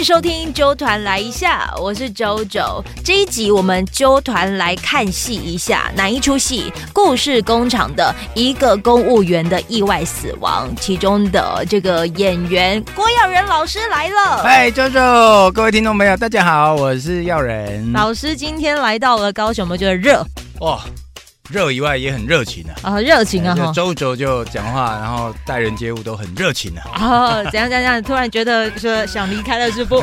迎收听周团来一下，我是周周。这一集我们周团来看戏一下，哪一出戏？故事工厂的一个公务员的意外死亡，其中的这个演员郭耀仁老师来了。嗨，周周，各位听众朋友，大家好，我是耀仁老师。今天来到了高雄，我们觉得热哇。热以外也很热情啊！啊，热情啊！哈，周周就讲话，然后待人接物都很热情啊！哦，怎样怎样？突然觉得说想离开了是不？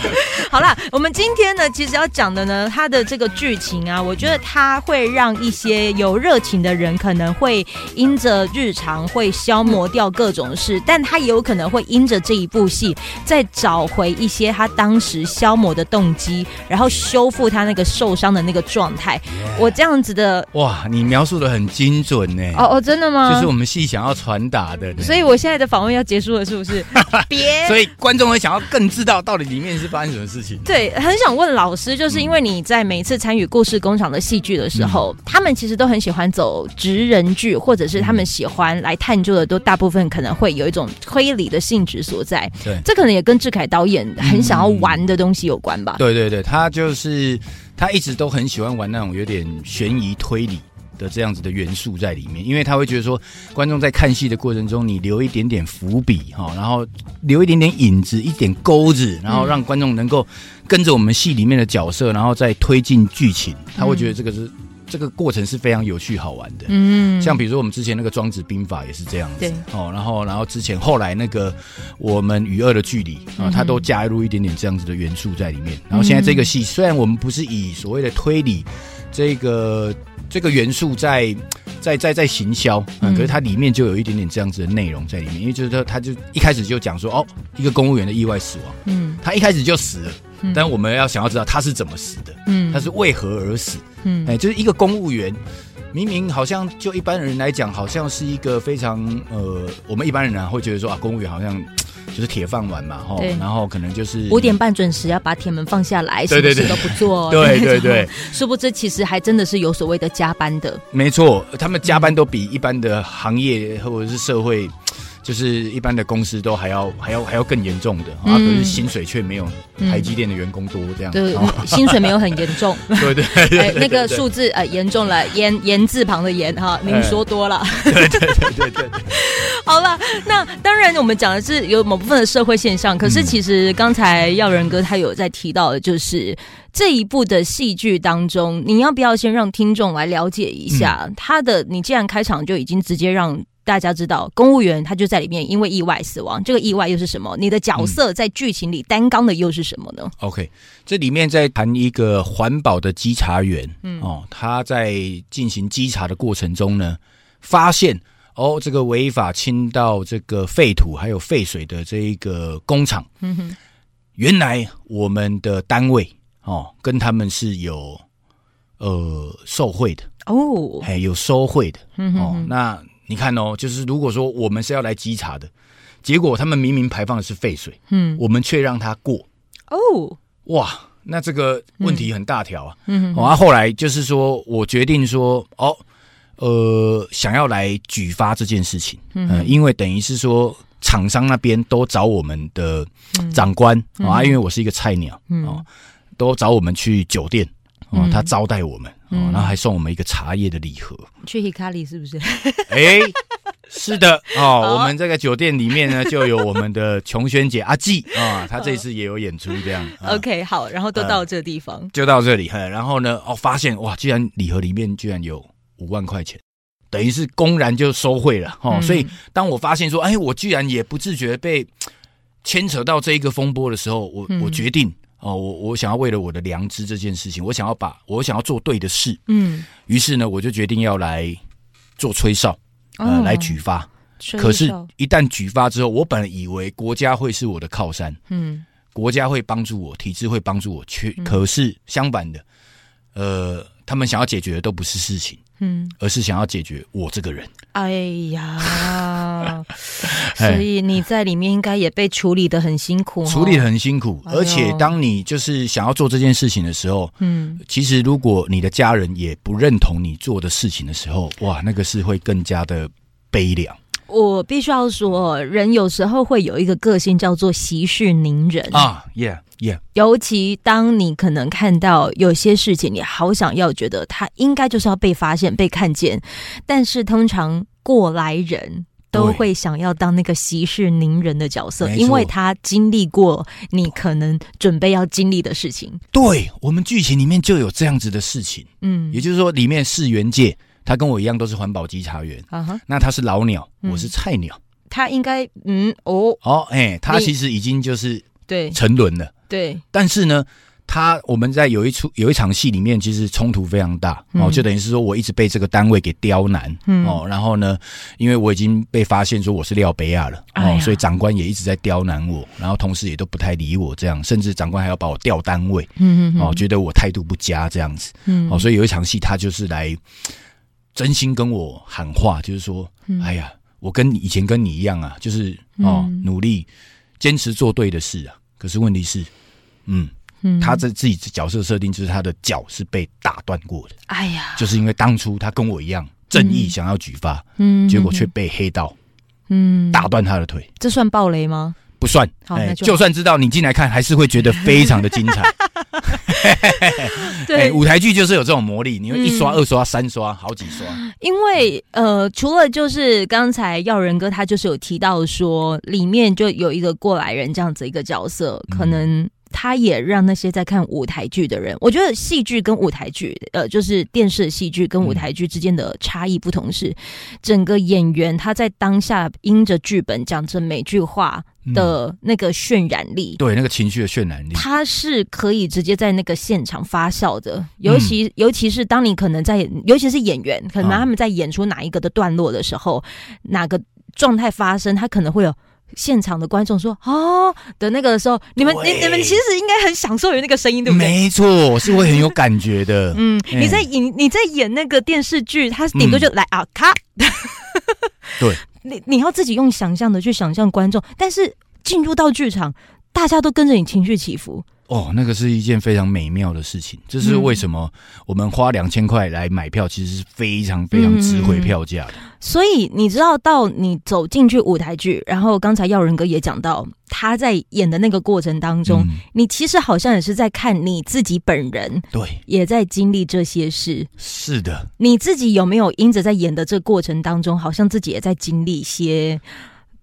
好了，我们今天呢，其实要讲的呢，它的这个剧情啊，我觉得它会让一些有热情的人可能会因着日常会消磨掉各种事，但他也有可能会因着这一部戏再找回一些他当时消磨的动机，然后修复他那个受伤的那个状态。我这样子的哇！你描述的很精准呢。哦哦，真的吗？就是我们戏想要传达的。所以我现在的访问要结束了，是不是？别。所以观众会想要更知道到底里面是发生什么事情。对，很想问老师，就是因为你在每次参与故事工厂的戏剧的时候，他们其实都很喜欢走职人剧，或者是他们喜欢来探究的，都大部分可能会有一种推理的性质所在。对，这可能也跟志凯导演很想要玩的东西有关吧。对对对，他就是他一直都很喜欢玩那种有点悬疑推理。的这样子的元素在里面，因为他会觉得说，观众在看戏的过程中，你留一点点伏笔哈，然后留一点点影子、一点钩子，然后让观众能够跟着我们戏里面的角色，然后再推进剧情。他会觉得这个是这个过程是非常有趣好玩的。嗯，像比如说我们之前那个《庄子兵法》也是这样子哦，然后然后之前后来那个我们与恶的距离啊，他都加入一点点这样子的元素在里面。然后现在这个戏虽然我们不是以所谓的推理这个。这个元素在在在在行销嗯，可是它里面就有一点点这样子的内容在里面，因为就是说，他就一开始就讲说，哦，一个公务员的意外死亡，嗯，他一开始就死了，但我们要想要知道他是怎么死的，嗯，他是为何而死，嗯，哎，就是一个公务员，明明好像就一般人来讲，好像是一个非常呃，我们一般人啊会觉得说啊，公务员好像。就是铁饭碗嘛，哈，然后可能就是五点半准时要把铁门放下来，什么事都不做，对 对对，殊不知其实还真的是有所谓的加班的，没错，他们加班都比一般的行业或者是社会。就是一般的公司都还要还要还要更严重的啊，可是薪水却没有台积电的员工多这样。对，薪水没有很严重。对对，那个数字呃严重了，言言字旁的言哈，您说多了。对对对对对。好了，那当然我们讲的是有某部分的社会现象，可是其实刚才耀仁哥他有在提到的，就是这一部的戏剧当中，你要不要先让听众来了解一下他的？你既然开场就已经直接让。大家知道，公务员他就在里面，因为意外死亡。这个意外又是什么？你的角色在剧情里担纲的又是什么呢？OK，这里面在谈一个环保的稽查员，嗯哦，他在进行稽查的过程中呢，发现哦，这个违法倾倒这个废土还有废水的这一个工厂，嗯哼，原来我们的单位哦，跟他们是有呃受贿的哦，还有收贿的哦，那。你看哦，就是如果说我们是要来稽查的，结果他们明明排放的是废水，嗯，我们却让他过，哦，哇，那这个问题很大条啊，嗯，啊，后来就是说我决定说，哦，呃，想要来举发这件事情，嗯，因为等于是说厂商那边都找我们的长官啊，因为我是一个菜鸟，啊，都找我们去酒店。哦，他招待我们，哦，然后还送我们一个茶叶的礼盒。去 Hikari 是不是？哎，是的哦。我们这个酒店里面呢，就有我们的琼轩姐阿季啊，她这次也有演出这样。OK，好，然后都到这地方，就到这里。然后呢，哦，发现哇，居然礼盒里面居然有五万块钱，等于是公然就收贿了哦。所以当我发现说，哎，我居然也不自觉被牵扯到这一个风波的时候，我我决定。哦，我我想要为了我的良知这件事情，我想要把我想要做对的事，嗯，于是呢，我就决定要来做吹哨，呃，来举发。可是，一旦举发之后，我本来以为国家会是我的靠山，嗯，国家会帮助我，体制会帮助我，却可是相反的，呃。他们想要解决的都不是事情，嗯，而是想要解决我这个人。哎呀，所以你在里面应该也被处理的很辛苦哦，处理得很辛苦，哎而且当你就是想要做这件事情的时候，嗯，其实如果你的家人也不认同你做的事情的时候，哇，那个是会更加的悲凉我必须要说，人有时候会有一个个性叫做息事宁人啊！Yeah Yeah，尤其当你可能看到有些事情，你好想要觉得他应该就是要被发现、被看见，但是通常过来人。都对会想要当那个息事宁人的角色，因为他经历过你可能准备要经历的事情。对我们剧情里面就有这样子的事情，嗯，也就是说，里面世元界他跟我一样都是环保稽查员，啊哈，那他是老鸟，嗯。我是菜鸟。他应该嗯哦，哦，哎、他其实已经就是对。沉沦了，对，但是呢，他我们在有一出有一场戏里面，其实冲突非常大哦，嗯。就等于是说我一直被这个单位给刁难、嗯。哦，然后呢，因为我已经被发现说我是廖北亚了哦，所以长官也一直在刁难我，然后同事也都不太理我，这样，甚至长官还要把我调单位嗯嗯。哦，觉得我态度不佳这样子嗯。哦，所以有一场戏他就是来真心跟我喊话，就是说，嗯。哎呀，我跟你以前跟你一样啊，就是哦，嗯。努力坚持做对的事啊，可是问题是，嗯。嗯。他这自己角色设定就是他的脚是被打断过的，哎呀，就是因为当初他跟我一样正义想要举发，嗯。结果却被黑道嗯。打断他的腿，这算暴雷吗？不算。好那就就算知道你进来看，还是会觉得非常的精彩。对，哎舞台剧就是有这种魔力，你会一刷、嗯二刷、三刷，好几刷。因为呃，除了就是刚才耀仁哥他就是有提到说，里面就有一个过来人这样子一个角色，嗯可能他也让那些在看舞台剧的人，我觉得戏剧跟舞台剧，呃，就是电视戏剧跟舞台剧之间的差异不同是，整个演员他在当下因着剧本讲着每句话嗯的那个渲染力。对那个情绪的渲染力，它是可以直接在那个现场发酵的，尤其、尤其是当你可能在，尤其是演员，可能啊他们在演出哪一个的段落的时候，哪个状态发生，他可能会有。现场的观众说：“哦”的那个时候，你们你你们其实应该很享受有那个声音，对不对？没错，是会很有感觉的。嗯，哎你在演你在演那个电视剧，他顶多就来、啊咔，对，你你要自己用想象的去想象观众，但是进入到剧场，大家都跟着你情绪起伏，哦，那个是一件非常美妙的事情。这是为什么我们花两千块来买票，其实是非常非常值回票价的。所以你知道，到你走进去舞台剧，然后刚才耀仁哥也讲到，他在演的那个过程当中，嗯你其实好像也是在看你自己本人对，也在经历这些事。是的，你自己有没有因着在演的这个过程当中，好像自己也在经历一些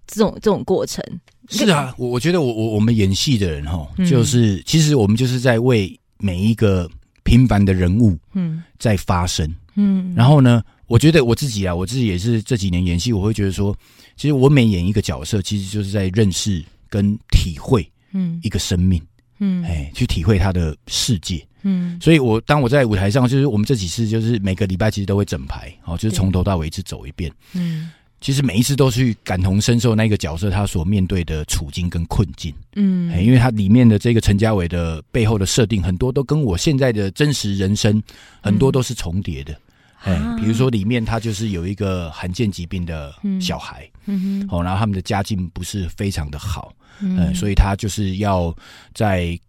这种这种过程？是啊，我我觉得我我我们演戏的人哈，嗯就是、其实我们就是在为每一个平凡的人物嗯在发声。嗯，然后呢，我觉得我自己啊，我自己也是这几年演戏，我会觉得说，其实我每演一个角色，其实就是在认识跟体会嗯一个生命，嗯哎，去体会他的世界。嗯所以我当我在舞台上，就是我们这几次就是每个礼拜其实都会整排，哦，就是从头到尾一次走一遍。嗯其实每一次都去感同身受那个角色他所面对的处境跟困境，嗯。哎，因为他里面的这个陈家伟的背后的设定很多都跟我现在的真实人生很多都是重叠的，哎、啊。比如说里面他就是有一个罕见疾病的小孩，嗯。哼。哦，然后他们的家境不是非常的好，嗯，嗯所以他就是要在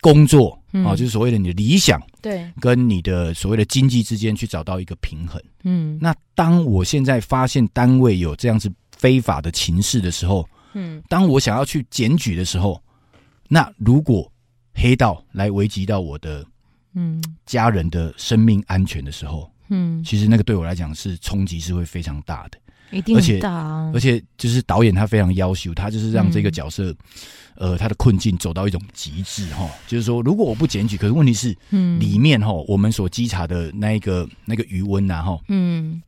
工作，嗯。哦，就是所谓的你的理想对。跟你的所谓的经济之间去找到一个平衡。嗯。那当我现在发现单位有这样子非法的情势的时候，嗯。当我想要去检举的时候，那如果黑道来危及到我的嗯。家人的生命安全的时候，嗯，其实那个对我来讲是冲击是会非常大的。一定而且很大啊。而且就是导演他非常要求，他就是让这个角色，呃，他的困境走到一种极致哈。就是说，如果我不检举，可是问题是嗯。里面哈，我们所稽查的那一个那个余温呐哈，嗯。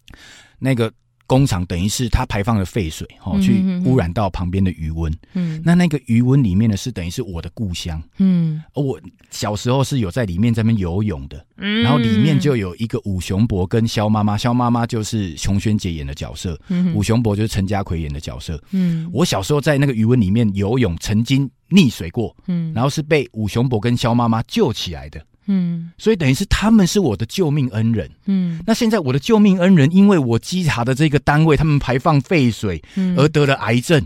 那个工厂等于是它排放的废水哈，嗯去污染到旁边的余温。嗯那那个余温里面呢，是等于是我的故乡。嗯而我小时候是有在里面在那边游泳的，嗯然后里面就有一个武雄伯跟肖妈妈，肖妈妈就是熊轩姐演的角色，嗯武雄伯就是陈家奎演的角色。嗯我小时候在那个余温里面游泳，曾经溺水过，嗯然后是被武雄伯跟肖妈妈救起来的。嗯。所以等于是他们是我的救命恩人。嗯。那现在我的救命恩人，因为我稽查的这个单位，他们排放废水嗯。而得了癌症，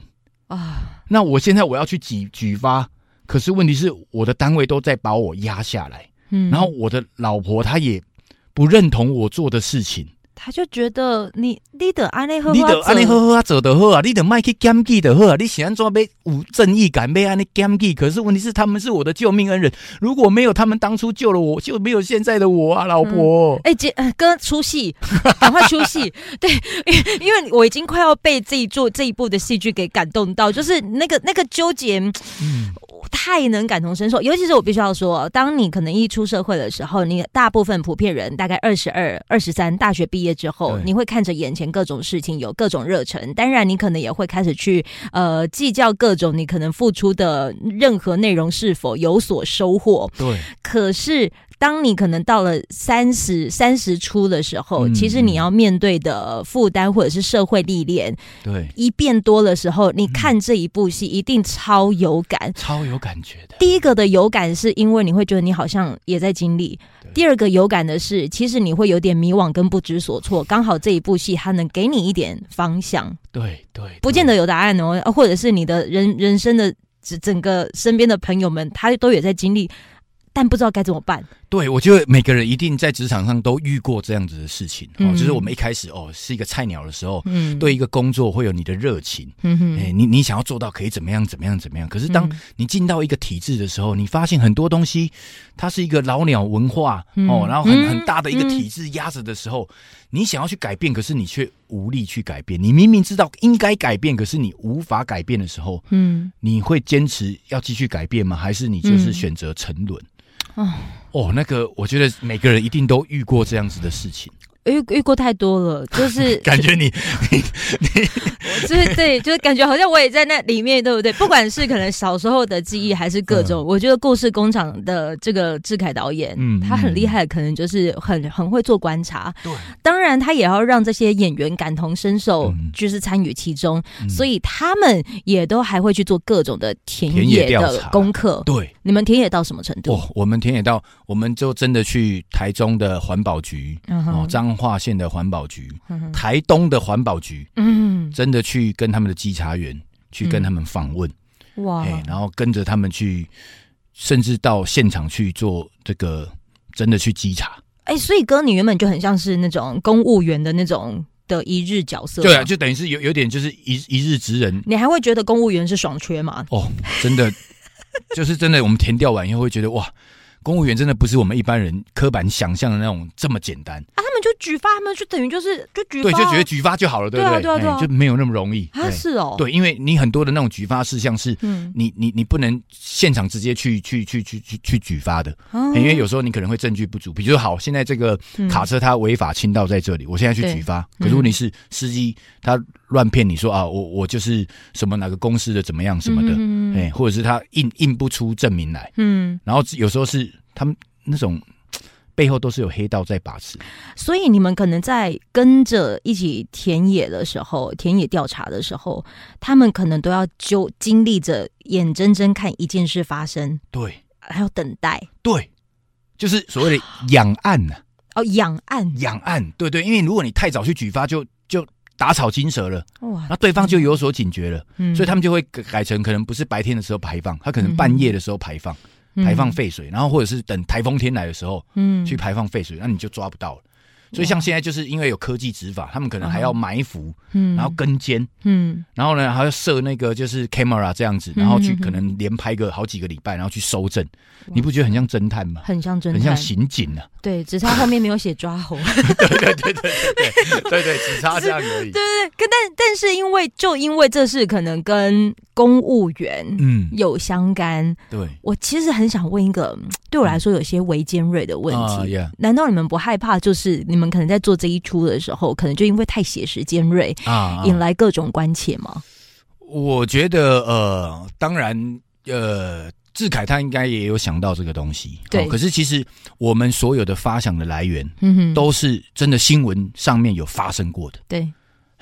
啊，那我现在我要去举举发，可是问题是我的单位都在把我压下来，嗯。然后我的老婆她也不认同我做的事情，他就觉得你你得安内喝，你得安尼好好啊，做得好啊，你得卖去检举的好啊，你想安怎要有正义感，要安尼检举？可是问题是他们是我的救命恩人，如果没有他们当初救了我，就没有现在的我啊，老婆。哎，姐，呃哥出戏，赶快出戏。对，因 因为我已经快要被这一做这一部的戏剧给感动到，就是那个那个纠结，嗯，太能感同身受。尤其是我必须要说，当你可能一出社会的时候，你大部分普遍人大概二十二、二十三，大学毕业之后，你会看着眼前各种事情，有各种热忱。当然，你可能也会开始去呃计较各种你可能付出的任何内容是否有所收获。对，可是，当你可能到了三十三十出的时候，嗯其实你要面对的负担或者是社会历练对，一变多的时候，你看这一部戏一定超有感。超有感觉的。第一个的有感是因为你会觉得你好像也在经历；第二个有感的是，其实你会有点迷惘跟不知所措。刚好这一部戏它能给你一点方向，对对，不见得有答案哦，或者是你的人人生的整整个身边的朋友们，他都有在经历，但不知道该怎么办。对，我觉得每个人一定在职场上都遇过这样子的事情哦，嗯就是我们一开始哦是一个菜鸟的时候，嗯，对一个工作会有你的热情，嗯哼，哎、你你想要做到可以怎么样怎么样怎么样，可是当嗯。你进到一个体制的时候，你发现很多东西它是一个老鸟文化、嗯哦，然后很嗯很大的一个体制压着的时候，你想要去改变，可是你却无力去改变。你明明知道应该改变，可是你无法改变的时候，嗯。你会坚持要继续改变吗？还是你就是嗯。选择沉沦？哦，哦，那个我觉得每个人一定都遇过这样子的事情，遇遇过太多了，就是 感觉你 就是对，就是感觉好像我也在那里面，对不对？不管是可能小时候的记忆，还是各种，我觉得故事工厂的这个志凯导演，嗯他很厉害，可能就是很很会做观察。对，当然他也要让这些演员感同身受，嗯就是参与其中，嗯所以他们也都还会去做各种的田田野野的功课。对你们田野到什么程度？哦，我们田野到，我们就真的去台中的环保局。哦，彰化县的环保局、嗯台东的环保局，嗯，真的去跟他们的稽查员去跟他们访问，哇，哎、然后跟着他们去，甚至到现场去做这个真的去稽查。哎、所以哥，你原本就很像是那种公务员的那种的一日角色，对啊，，就等于是有有点就是一一日职人。你还会觉得公务员是爽缺吗？哦，真的。就是真的，我们填掉完以后会觉得哇，公务员真的不是我们一般人刻板想象的那种这么简单。啊，他们就举发，他们就等于就是就举发对，啊，就觉得举发就好了，对不对？对啊对？啊对啊。哎就没有那么容易。啊是哦，，对，因为你很多的那种举发事项是嗯，你你你不能现场直接去去去去去去举发的，哦因为有时候你可能会证据不足。比如说，好，现在这个嗯。卡车它违法倾倒在这里，我现在去对举发，嗯可是问题是司机他乱骗你说啊，我我就是什么哪个公司的怎么样什么的，嗯哎，或者是他印印不出证明来，嗯，然后有时候是他们那种背后都是有黑道在把持。所以你们可能在跟着一起田野的时候，田野调查的时候，他们可能都要就经历着眼睁睁看一件事发生，对。还要等待。对，就是所谓的养案呐、哦，养案。养案，对对，因为如果你太早去举发，就就打草惊蛇了，哇那对方就有所警觉了，嗯。所以他们就会改改成可能不是白天的时候排放，他可能半夜的时候排放，排放，废水，然后或者是等台风天来的时候嗯去排放废水，那你就抓不到了。所以像现在就是因为有科技执法，他们可能还要埋伏，嗯然后跟监，嗯然后呢还要设那个就是 camera 这样子，然后去可能连拍个好几个礼拜，然后去收证。你不觉得很像侦探吗？很像侦探，很像刑警啊！对，只差后面没有写抓猴。对对对对对对对，只差这样而已。对对，可但但是因为就因为这是可能跟公务员嗯，有相干，对。我其实很想问一个嗯对我来说有些微尖锐的问啊题。难道你们不害怕？就是你们可能在做这一出的时候，可能就因为太写实尖锐，啊，引来各种关切吗？我觉得呃，当然呃，志凯他应该也有想到这个东西，对。哦可是其实我们所有的发想的来源嗯哼，都是真的新闻上面有发生过的，对，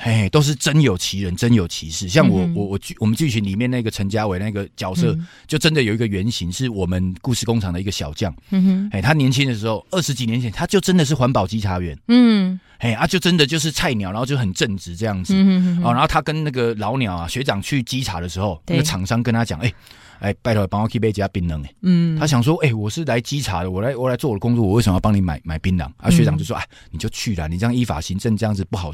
嘿，都是真有其人，真有其事。像我嗯我我剧我们剧情里面那个陈家伟那个角色，嗯就真的有一个原型，是我们故事工厂的一个小将。嗯哼，哎，他年轻的时候，二十几年前，他就真的是环保稽查员。嗯哎啊，就真的就是菜鸟，然后就很正直这样子。嗯哼哦，然后他跟那个老鸟啊学长去稽查的时候，那个厂商跟他讲，哎、哎，拜托帮我去买一家槟榔哎。嗯，他想说，哎、我是来稽查的，我来我来做我的工作，我为什么要帮你买买槟榔？啊，嗯。学长就说，哎、你就去啦，你这样依法行政这样子不好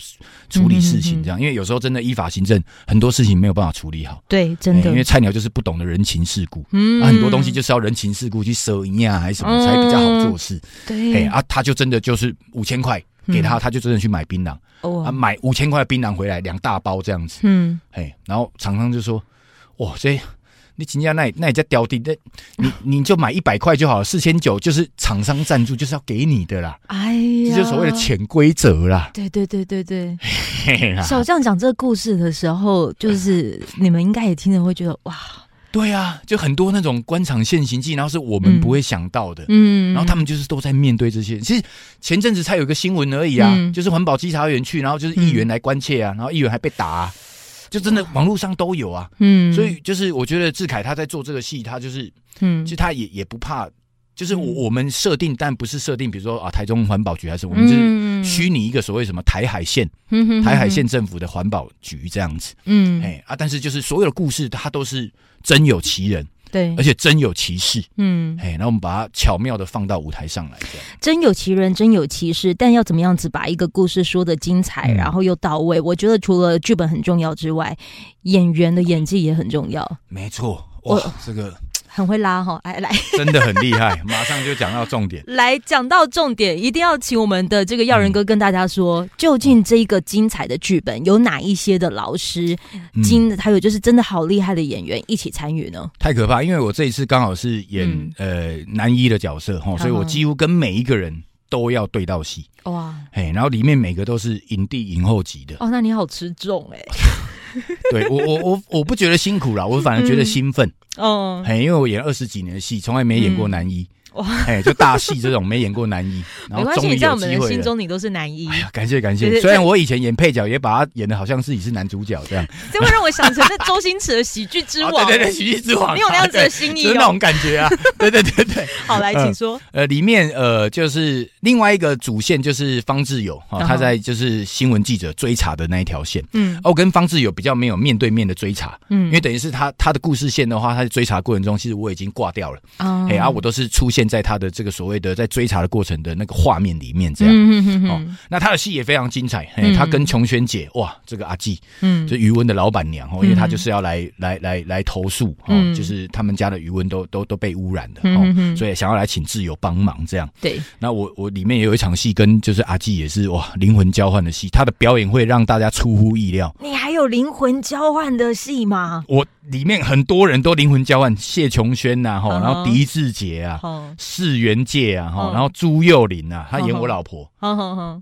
处理事嗯情，这样，因为有时候真的依法行政很多事情没有办法处理好，对，真的，哎因为菜鸟就是不懂得人情世故。嗯。啊，很多东西就是要人情世故去收银啊，还是什么才比较好做事。哎、对啊，他就真的就是五千块给他，他就真的去买槟榔。啊，哦，买五千块的槟榔回来，两大包这样子，嗯。哎，然后厂商就说：“哇，这你请假那那你在雕地，那你你就买一百块就好了，四千九就是厂商赞助，就是要给你的啦，哎呀。这，就是所谓的潜规则啦。对对对对对，小将讲这个故事的时候，就是 你们应该也听着会觉得哇，对啊，就很多那种官场现行记，然后是我们嗯。不会想到的。嗯，然后他们就是都在面对这些，其实前阵子才有一个新闻而已啊，嗯。就是环保稽查员去，然后就是议员来关切啊，然后议员还被打、啊，就真的网络上都有啊。嗯，所以就是我觉得志凯他在做这个戏，他就是嗯。其实他也也不怕，就是我嗯。我们设定，但不是设定，比如说啊台中环保局还是我们就是嗯虚拟一个所谓什么台海县、台海县政府的环保局这样子，嗯，哎啊，但是就是所有的故事它都是真有其人，对。而，且真有其事，嗯，哎，那我们把它巧妙的放到舞台上来，真有其人，真有其事，但要怎么样子把一个故事说的精彩，嗯。然后又到位？我觉得除了剧本很重要之外，演员的演技也很重要，没错，我哇，这个很会拉哈。来来。真的很厉害，马上就讲到重点。来，讲到重点，一定要请我们的这个耀仁哥跟大家说，究竟这一个精彩的剧本有哪一些的老师、嗯。精的，还有就是真的好厉害的演员一起参与呢？太可怕，因为我这一次刚好是演、嗯。呃男一的角色哈，所以我几乎跟每一个人都要对到戏，哇，嘿，然后里面每个都是影帝影后级的，哦，那你好吃重哎、对我我我我不觉得辛苦啦，我反而觉得兴奋，哦，嘿，因为我演二十几年的戏，从来没演过男一，嗯哇哎，就大戏这种没演过男一，然没关系，后终于你在我们的。心中你都是男一哎，呀，感谢感谢！虽然我以前演配角，也把他演的好像自己是男主角这样。这会让我想成那周星驰的喜剧之王。哦对对对，喜剧之王，你有那样子的心意就是那哦种感觉啊。对对对对，好，来，请说。呃，里面呃就是另外一个主线就是方志友他在就是新闻记者追查的那一条线。嗯哦，跟方志友比较没有面对面的追查，嗯因为等于是他他的故事线的话，他在追查过程中，其实我已经挂掉了，啊哎、啊，我都是出现在他的这个所谓的在追查的过程的那个画面里面这样。嗯嗯嗯哦嗯那他的戏也非常精彩，他跟琼轩姐哇，这个阿纪嗯。就余温的老板娘哦，因为他就是要来来来来投诉哦，嗯。就是他们家的余温都都都被污染的哦所以想要来请挚友帮忙这样。对，那我我里面也有一场戏跟就是阿纪也是哇灵魂交换的戏，他的表演会让大家出乎意料。有灵魂交换的戏吗？我里面很多人都灵魂交换，谢琼轩呐哈，然后狄志杰啊，好，世元界啊哈，嗯。然后朱佑林啊，他演我老婆。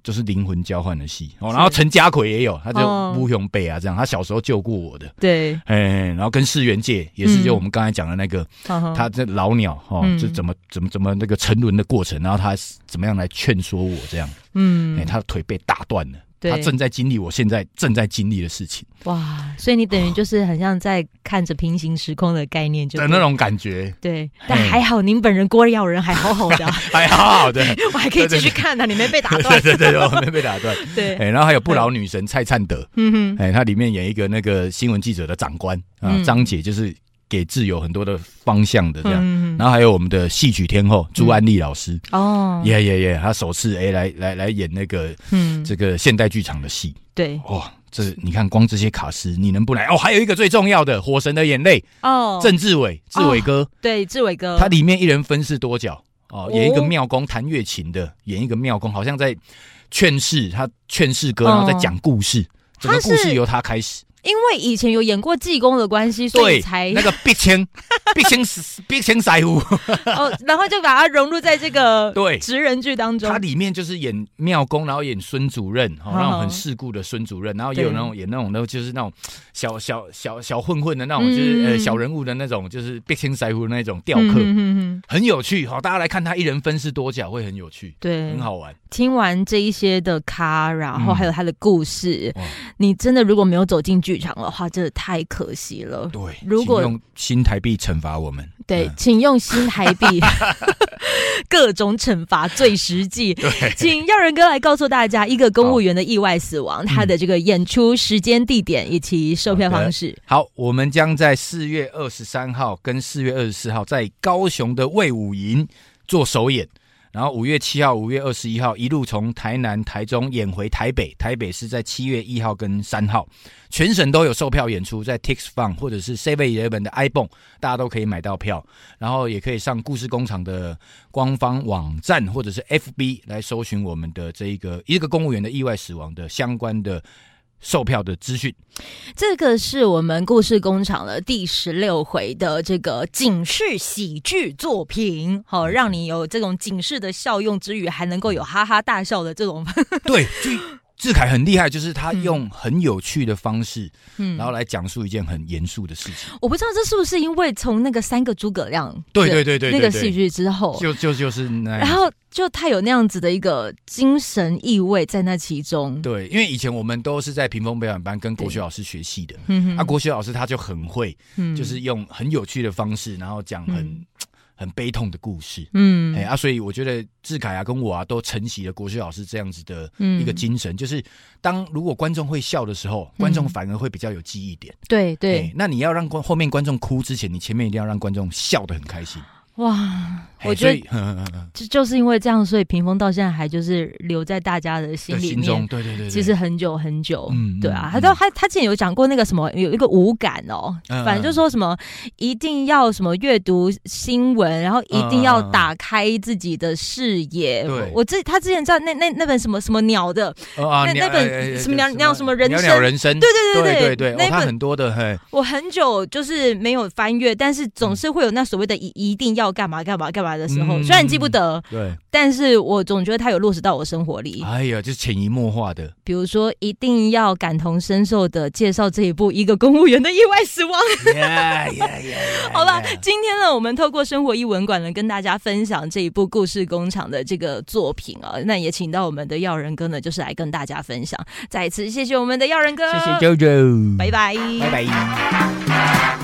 就是灵魂交换的戏哦，然后陈家奎也有，他就哦。乌雄贝啊这样，他小时候救过我的，对，哎，然后跟世元界也是嗯。就我们刚才讲的那个，他这老鸟哈，就，怎么怎么怎么那个沉沦的过程，然后他怎么样来劝说我这样，嗯。哎，他的腿被打断了，对他正在经历我现在正在经历的事情。哇，所以你等于就是很像在看着平行时空的概念，就的那种感觉，对，但还好您本人郭耀人还好好的。啊，还好好的，我还可以继续看呢，你没被打断，对对对，我没被打断，对，哎，然后还有不老女神蔡灿德，嗯哼，哎，他里面演一个那个新闻记者的长官啊嗯，张姐就是给自由很多的方向的这样。嗯然后还有我们的戏曲天后朱安丽老师，哦，耶耶耶，她首次哎来来来演那个嗯，这个现代剧场的戏，对，哇，这你看光这些卡司，你能不来？哦，还有一个最重要的《火神的眼泪》，哦，郑志伟，志伟哥，对，志伟哥，他里面一人分饰多角。哦，哦。演一个庙公弹乐琴的，演一个庙公，好像在劝世，他劝世歌，哦。然后在讲故事，整个故事由他开始因为以前有演过济公的关系，所以才，那个碧青，碧青碧青师傅，哦，然后就把它融入在这个 对。职人剧当中。它。里面就是演庙公，然后演孙主任，哦，那种很世故的孙主任，然后也有那种演那种那就是那种小小小小混混的那种，嗯就是呃小人物的那种，就是碧青师傅那种雕刻，很有趣。好，大家来看他一人分饰多角，会很有趣，对，很好玩。听完这一些的咖，然后嗯。还有他的故事，哇。你真的如果没有走进剧场的话，真的太可惜了。对，如果用新台币惩罚我们，对，嗯请用新台币 各种惩罚最实际。对，请耀仁哥来告诉大家，一个公务员的意外死亡，他的这个演出时间、地点以及售票方式。好，我们将在四月二十三号跟四月二十四号在高雄的魏武营做首演，然后五月七号、五月二十一号一路从台南、台中演回台北，台北是在七月一号跟三号，全省都有售票演出，在 Tix Fun 或者是 Seven Eleven 的 iPhone，大家都可以买到票，然后也可以上故事工厂的官方网站或者是 FB 来搜寻我们的这一个一个公务员的意外死亡的相关的售票的资讯。这个是我们故事工厂的第十六回的这个警示喜剧作品，好、让你有这种警示的效用之余，还能够有哈哈大笑的这种，对，就志凯很厉害，就是他嗯用很有趣的方式，嗯然后来讲述一件很严肃的事情。我不知道这是不是因为从那个三个诸葛亮对的对对对那个戏剧之后，就就就是那样，然后就他有那样子的一个精神意味在那其中。对，因为以前我们都是在屏风表演班跟国学老师学戏的，嗯哼啊，国学老师他就很会，嗯就是用很有趣的方式，然后讲很、嗯很悲痛的故事。嗯哎、啊，所以我觉得志凯啊跟我啊都承袭了国学老师这样子的嗯一个精神，就是当如果观众会笑的时候，观众反而会比较有记忆点。对对哎，那你要让观后面观众哭之前，你前面一定要让观众笑得很开心。哇，哎我觉得就就是因为这样，所以屏风到现在还就是留在大家的心里面。对对对对，其实很久很久，嗯对啊，嗯。他都他他之前有讲过那个什么有一个五感哦，嗯反正就说什么一定要什么阅读新闻，然后一定要打开自己的视野。对。我我之他之前在那那那本什么什么鸟的，那那本什么鸟鸟什么人生？鸟人生，对对对对对哦，他那本很多的嘿，我很久就是没有翻阅，但是总是会有那所谓的一一定要干嘛干嘛干嘛的时候，嗯虽然记不得，对，但是我总觉得它有落实到我生活里。哎呀，就是潜移默化的，比如说，一定要感同身受的介绍这一部一个公务员的意外死亡。呀呀呀！好了，今天呢，我们透过生活一文馆呢，跟大家分享这一部故事工厂的这个作品啊，那也请到我们的耀仁哥呢，就是来跟大家分享。再一次谢谢我们的耀仁哥，谢谢 JoJo，拜拜，拜拜。